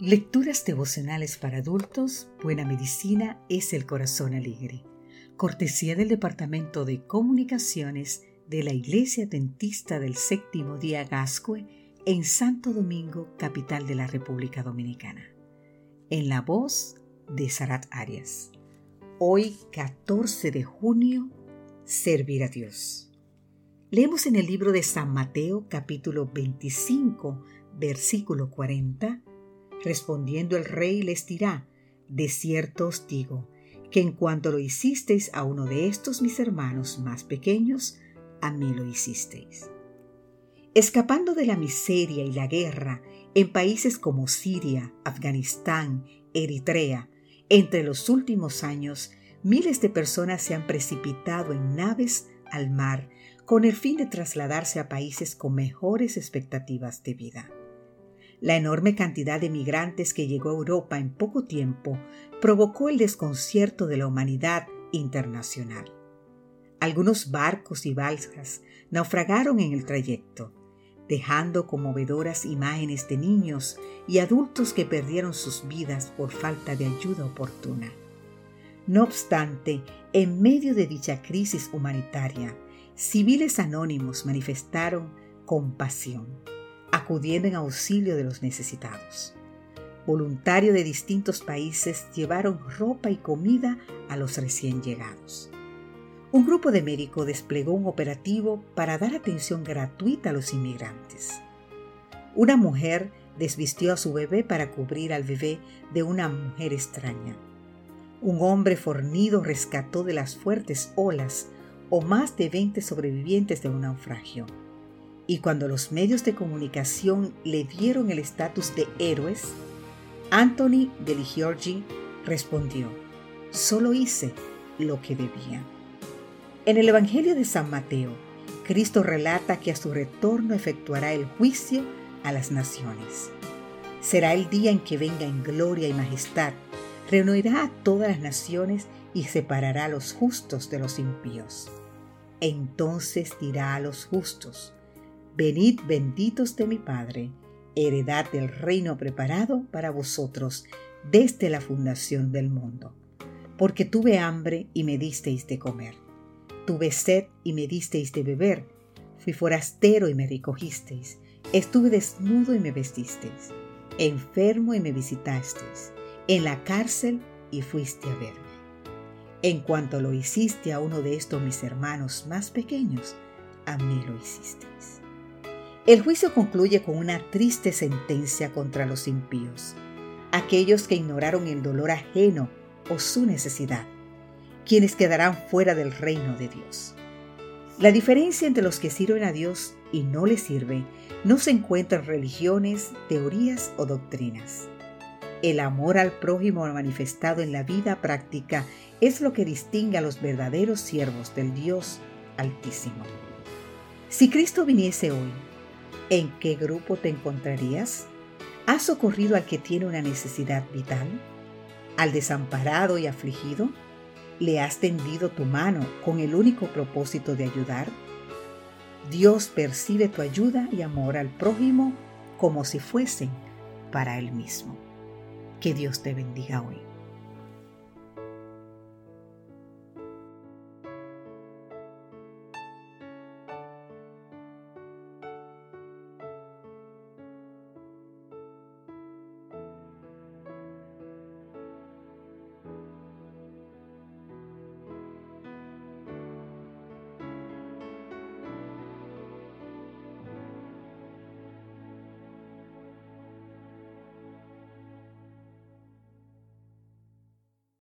Lecturas devocionales para adultos, Buena Medicina es el Corazón Alegre. Cortesía del Departamento de Comunicaciones de la Iglesia Dentista del Séptimo Día Gascue en Santo Domingo, capital de la República Dominicana. En la voz de Sarat Arias. Hoy, 14 de junio, servir a Dios. Leemos en el libro de San Mateo, capítulo 25, versículo 40 Respondiendo el rey les dirá, de cierto os digo, que en cuanto lo hicisteis a uno de estos mis hermanos más pequeños, a mí lo hicisteis. Escapando de la miseria y la guerra en países como Siria, Afganistán, Eritrea, entre los últimos años, miles de personas se han precipitado en naves al mar con el fin de trasladarse a países con mejores expectativas de vida. La enorme cantidad de migrantes que llegó a Europa en poco tiempo provocó el desconcierto de la humanidad internacional. Algunos barcos y balsas naufragaron en el trayecto, dejando conmovedoras imágenes de niños y adultos que perdieron sus vidas por falta de ayuda oportuna. No obstante, en medio de dicha crisis humanitaria, civiles anónimos manifestaron compasión acudiendo en auxilio de los necesitados. Voluntarios de distintos países llevaron ropa y comida a los recién llegados. Un grupo de médicos desplegó un operativo para dar atención gratuita a los inmigrantes. Una mujer desvistió a su bebé para cubrir al bebé de una mujer extraña. Un hombre fornido rescató de las fuertes olas o más de 20 sobrevivientes de un naufragio y cuando los medios de comunicación le dieron el estatus de héroes, Anthony Giorgi respondió, solo hice lo que debía. En el Evangelio de San Mateo, Cristo relata que a su retorno efectuará el juicio a las naciones. Será el día en que venga en gloria y majestad, reunirá a todas las naciones y separará a los justos de los impíos. Entonces dirá a los justos, Venid benditos de mi Padre, heredad del reino preparado para vosotros desde la fundación del mundo. Porque tuve hambre y me disteis de comer, tuve sed y me disteis de beber, fui forastero y me recogisteis, estuve desnudo y me vestisteis, enfermo y me visitasteis, en la cárcel y fuiste a verme. En cuanto lo hiciste a uno de estos mis hermanos más pequeños, a mí lo hicisteis. El juicio concluye con una triste sentencia contra los impíos, aquellos que ignoraron el dolor ajeno o su necesidad, quienes quedarán fuera del reino de Dios. La diferencia entre los que sirven a Dios y no le sirven no se encuentra en religiones, teorías o doctrinas. El amor al prójimo manifestado en la vida práctica es lo que distingue a los verdaderos siervos del Dios Altísimo. Si Cristo viniese hoy, ¿En qué grupo te encontrarías? ¿Has socorrido al que tiene una necesidad vital? ¿Al desamparado y afligido? ¿Le has tendido tu mano con el único propósito de ayudar? Dios percibe tu ayuda y amor al prójimo como si fuesen para Él mismo. Que Dios te bendiga hoy.